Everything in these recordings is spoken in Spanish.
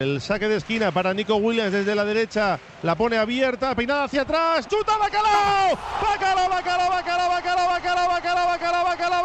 El saque de esquina para Nico Williams desde la derecha, la pone abierta, peinada hacia atrás, chuta Bacalao, Bacalao, Bacalao, Bacalao, Bacalao, Bacalao, Bacalao, Bacalao, Bacalao, Bacalao,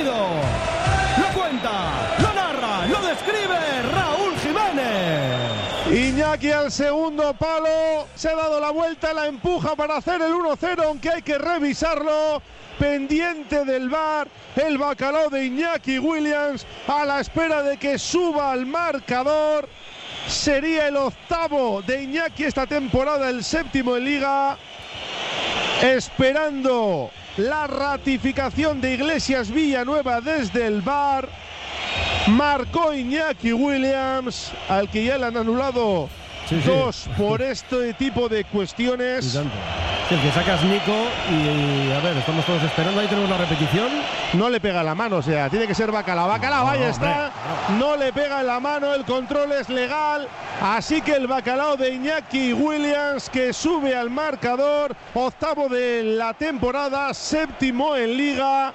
Lo cuenta, lo narra, lo describe Raúl Jiménez. Iñaki al segundo palo, se ha dado la vuelta, la empuja para hacer el 1-0, aunque hay que revisarlo. Pendiente del bar, el bacalao de Iñaki Williams, a la espera de que suba al marcador. Sería el octavo de Iñaki esta temporada, el séptimo en liga. Esperando la ratificación de Iglesias Villanueva desde el bar. Marcó Iñaki Williams, al que ya le han anulado Sí, sí. dos por este tipo de cuestiones. Sí, el que sacas Nico y a ver, estamos todos esperando. Ahí tenemos la repetición. No le pega la mano, o sea, tiene que ser Bacalao. Bacalao, No, ahí hombre, está. No le pega en la mano, el control es legal. Así que el Bacalao de Iñaki Williams que sube al marcador. Octavo de la temporada, séptimo en liga.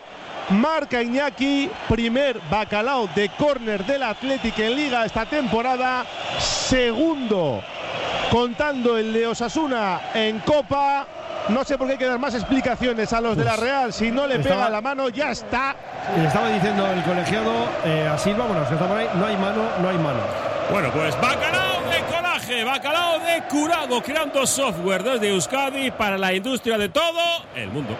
Marca Iñaki, primer bacalao de córner del Athletic en liga esta temporada. Segundo, contando el de Osasuna en Copa. No sé por qué hay que dar más explicaciones a los de la Real. Si no le Estaba- pega la mano, ya está. Y le estaba diciendo el colegiado eh, a Silva, bueno, que está por ahí, no hay mano, no hay mano. Bueno, pues bacalao de coraje, bacalao de curado, creando software desde Euskadi para la industria de todo el mundo.